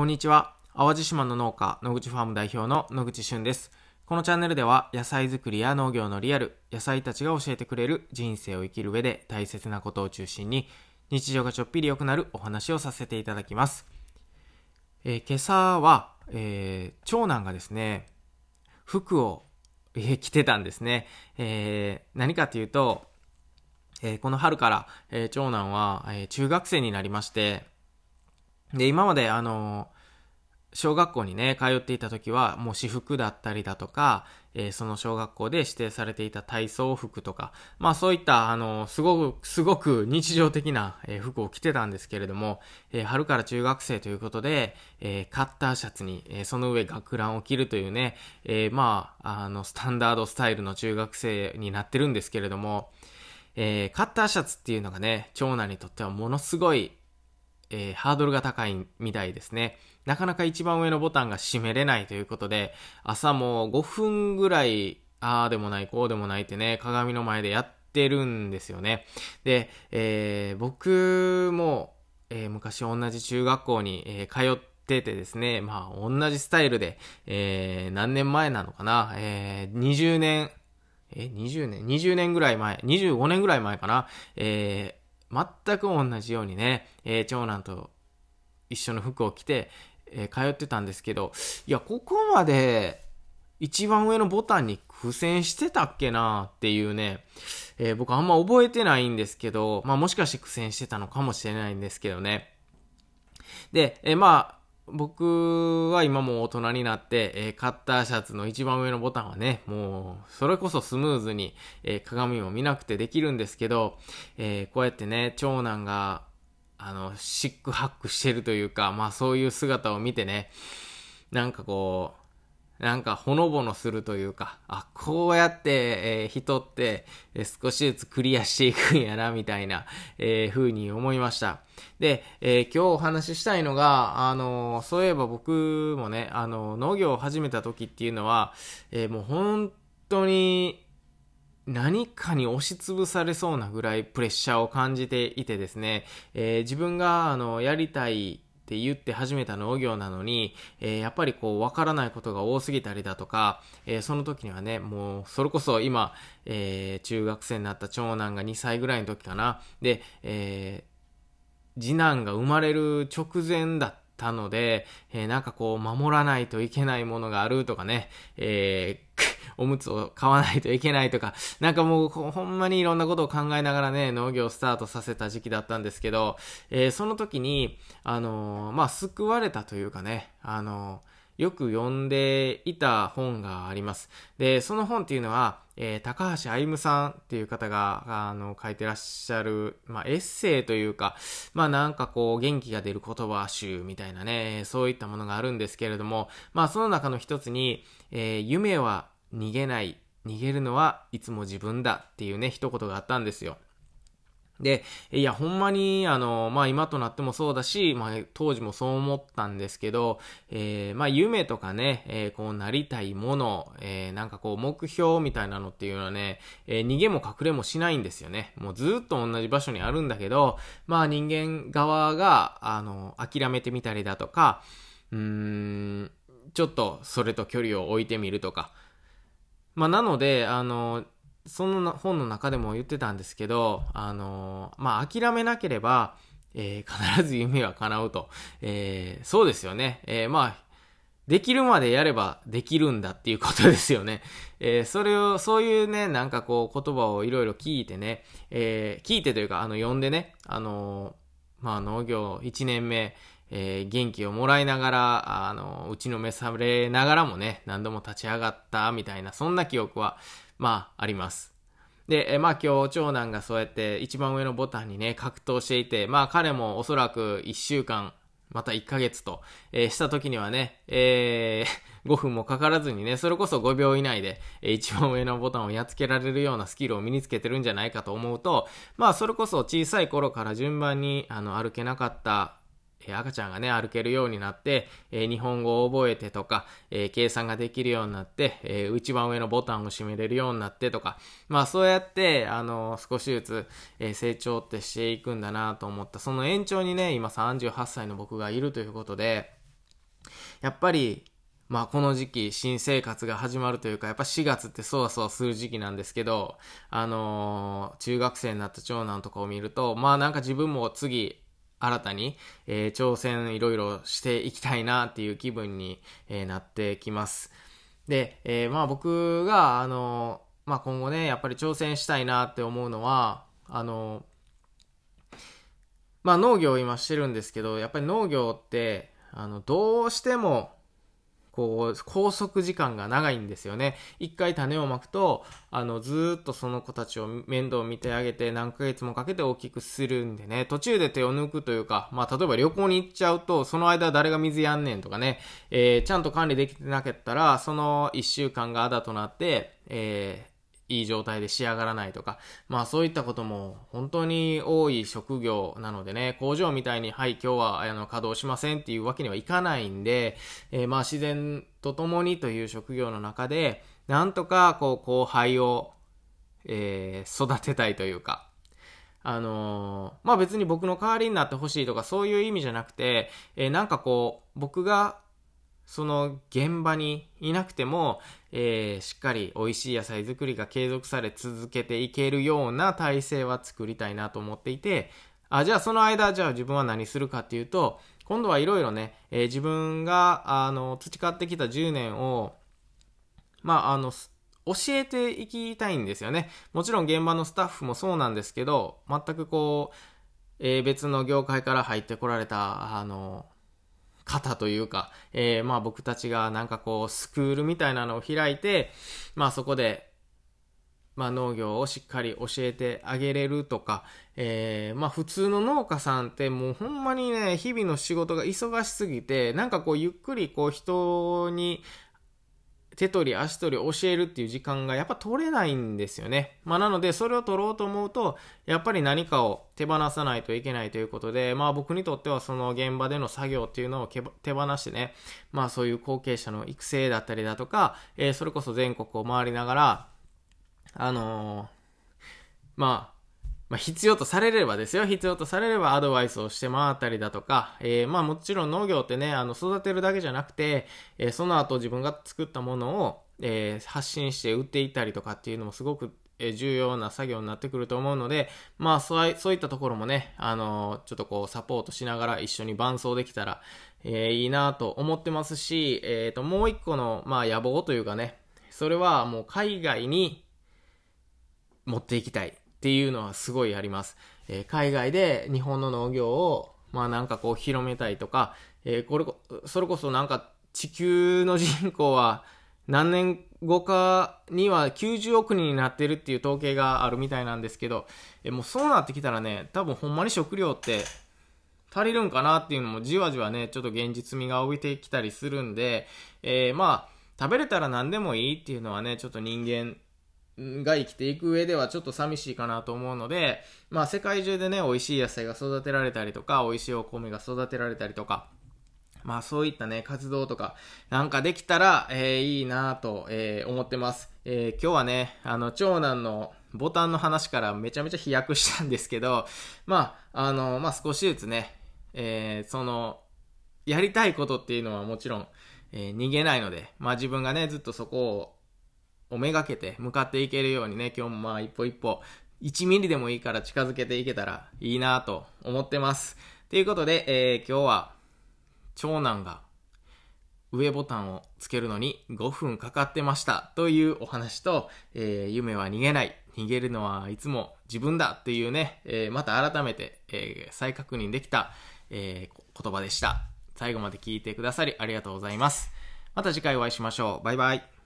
こんにちは。淡路島の農家、野口ファーム代表の野口俊です。このチャンネルでは野菜作りや農業のリアル、野菜たちが教えてくれる人生を生きる上で大切なことを中心に日常がちょっぴり良くなるお話をさせていただきます。えー、今朝は、えー、長男がですね、服を、えー、着てたんですね。え何かというと、えこの春から、え長男は、え中学生になりまして、で、今まであの、小学校にね、通っていた時は、もう私服だったりだとか、えー、その小学校で指定されていた体操服とか、まあそういった、あの、すごく、すごく日常的な、えー、服を着てたんですけれども、えー、春から中学生ということで、えカッターシャツに、えその上学ランを着るというね、えまあ、あの、スタンダードスタイルの中学生になってるんですけれども、えカッターシャツっていうのがね、長男にとってはものすごい、えー、ハードルが高いみたいですね。なかなか一番上のボタンが閉めれないということで、朝も5分ぐらい、ああでもない、こうでもないってね、鏡の前でやってるんですよね。で、えー、僕も、えー、昔同じ中学校に、えー、通っててですね、まあ同じスタイルで、えー、何年前なのかな、えー、20年、え、20年 ?20 年ぐらい前、25年ぐらい前かな、え全く同じようにね、えー、長男と一緒の服を着て、えー、通ってたんですけど、いや、ここまで一番上のボタンに苦戦してたっけなっていうね、えー、僕あんま覚えてないんですけど、まあもしかして苦戦してたのかもしれないんですけどね。で、えー、まあ、僕は今も大人になって、えー、カッターシャツの一番上のボタンはね、もう、それこそスムーズに、えー、鏡を見なくてできるんですけど、えー、こうやってね、長男が、あの、シックハックしてるというか、まあそういう姿を見てね、なんかこう、なんかほのぼのするというか、あ、こうやって、えー、人って、えー、少しずつクリアしていくんやな、みたいな、えー、風に思いました。で、えー、今日お話ししたいのが、あのそういえば僕もね、あの農業を始めた時っていうのは、えもう本当に、何かに押しつぶされそうなぐらいプレッシャーを感じていてですね、え自分が、あの、やりたいって言って始めた農業なのに、えー、やっぱりこう、わからないことが多すぎたりだとか、えー、その時にはね、もう、それこそ今、えー、中学生になった長男が2歳ぐらいの時かな。で、え次男が生まれる直前だったので、えなんかこう、守らないといけないものがあるとかね、えおむつを買わないといけないとか、なんかもうほんまにいろんなことを考えながらね、農業をスタートさせた時期だったんですけど、えー、その時に、あのー、まあ、救われたというかね、あのーよく読んでいた本があります。で、その本っていうのは、えー、高橋歩さんっていう方が、あの、書いてらっしゃる、まあ、エッセイというか、まあ、なんかこう、元気が出る言葉集みたいなね、そういったものがあるんですけれども、まあ、その中の一つに、えー、夢は逃げない、逃げるのはいつも自分だっていうね、一言があったんですよ。で、いや、ほんまに、あの、まあ、今となってもそうだし、まあ、当時もそう思ったんですけど、えー、まあ、夢とかね、えー、こうなりたいもの、えー、なんかこう、目標みたいなのっていうのはね、えー、逃げも隠れもしないんですよね。もうずっと同じ場所にあるんだけど、まあ、人間側が、あの、諦めてみたりだとか、うーん、ちょっとそれと距離を置いてみるとか、まあ、なので、あの、その本の中でも言ってたんですけど、あの、まあ、諦めなければ、えー、必ず夢は叶うと。えー、そうですよね。えー、まあ、できるまでやればできるんだっていうことですよね。えー、それを、そういうね、なんかこう言葉をいろいろ聞いてね、えー、聞いてというか、あの、読んでね、あのまあ農業1年目、えー、元気をもらいながら、あの、打ちのめされながらもね、何度も立ち上がったみたいな、そんな記憶は、まあ、あります。で、えまあ今日長男がそうやって一番上のボタンにね、格闘していて、まあ彼もおそらく1週間、また1ヶ月と、えー、した時にはね、えー、5分もかからずにね、それこそ5秒以内で、えー、一番上のボタンをやっつけられるようなスキルを身につけてるんじゃないかと思うと、まあそれこそ小さい頃から順番にあの歩けなかったえ赤ちゃんがね、歩けるようになって、え日本語を覚えてとか、え計算ができるようになって、え一番上のボタンを閉めれるようになってとか、まあそうやって、あの少しずつ、え成長ってしていくんだなと思った。その延長にね、今38歳の僕がいるということで、やっぱり、まあこの時期、新生活が始まるというか、やっぱ4月ってそわそわする時期なんですけど、あのー、中学生になった長男とかを見ると、まあなんか自分も次、新たに、えー、挑戦いろいろしていきたいなっていう気分に、えー、なってきます。で、えー、まあ僕が、あのまあ今後ね、やっぱり挑戦したいなって思うのは、あのまあ農業を今してるんですけど、やっぱり農業って、あの、どうしても、こう、拘束時間が長いんですよね。一回種をまくと、あの、ずっとその子たちを面倒を見てあげて何ヶ月もかけて大きくするんでね、途中で手を抜くというか、まあ、例えば旅行に行っちゃうと、その間誰が水やんねんとかね、えー、ちゃんと管理できてなかったら、その一週間があだとなって、えー、いい状態で仕上がらないとか、まあそういったことも本当に多い職業なのでね、工場みたいに、はい、今日はあの稼働しませんっていうわけにはいかないんで、えー、まあ自然と共にという職業の中で、なんとかこう後輩を、えー、育てたいというか、あのー、まあ別に僕の代わりになってほしいとかそういう意味じゃなくて、えー、なんかこう、僕がその現場にいなくても、えー、しっかり美味しい野菜作りが継続され続けていけるような体制は作りたいなと思っていて、あ、じゃあその間、じゃあ自分は何するかっていうと、今度はいろいろね、えー、自分が、あの、培ってきた10年を、まあ、あの、教えていきたいんですよね。もちろん現場のスタッフもそうなんですけど、全くこう、えー、別の業界から入ってこられた、あの、方というか、えー、まあ僕たちがなんかこうスクールみたいなのを開いて、まあそこで、まあ農業をしっかり教えてあげれるとか、えー、まあ普通の農家さんってもうほんまにね、日々の仕事が忙しすぎて、なんかこうゆっくりこう人に手取り足取り教えるっていう時間がやっぱ取れないんですよね。まあなのでそれを取ろうと思うと、やっぱり何かを手放さないといけないということで、まあ僕にとってはその現場での作業っていうのを手放してね、まあそういう後継者の育成だったりだとか、えー、それこそ全国を回りながら、あのー、まあ、まあ、必要とされればですよ。必要とされればアドバイスをして回ったりだとか、えー、まあもちろん農業ってね、あの育てるだけじゃなくて、えー、その後自分が作ったものを、えー、発信して売っていったりとかっていうのもすごくえ重要な作業になってくると思うので、まあそうそういったところもね、あのちょっとこうサポートしながら一緒に伴走できたら、えー、いいなと思ってますし、えっ、と、もう一個の、まあ野望というかね、それはもう海外に持っていきたい。っていうのはすごいあります。えー、海外で日本の農業を、まあなんかこう広めたいとか、えー、これ、それこそなんか地球の人口は何年後かには90億人になってるっていう統計があるみたいなんですけど、え、もうそうなってきたらね、多分ほんまに食料って足りるんかなっていうのもじわじわね、ちょっと現実味が帯びてきたりするんで、えー、まあ、食べれたら何でもいいっていうのはね、ちょっと人間が生きていく上ではちょっと寂しいかなと思うので、まあ世界中でね、美味しい野菜が育てられたりとか、美味しいお米が育てられたりとか、まあそういったね、活動とか、なんかできたら、えー、いいなと、えー、思ってます。えー、今日はね、あの、長男のボタンの話からめちゃめちゃ飛躍したんですけど、まあ、あの、まあ少しずつね、えー、その、やりたいことっていうのはもちろん、えー、逃げないので、まあ自分がね、ずっとそこををめがけて向かっていけるようにね、今日もまあ一歩一歩、1ミリでもいいから近づけていけたらいいなと思ってます。ということで、えー、今日は、長男が上ボタンをつけるのに5分かかってましたというお話と、えー、夢は逃げない。逃げるのはいつも自分だっていうね、えー、また改めて、えー、再確認できた、え言葉でした。最後まで聞いてくださりありがとうございます。また次回お会いしましょう。バイバイ。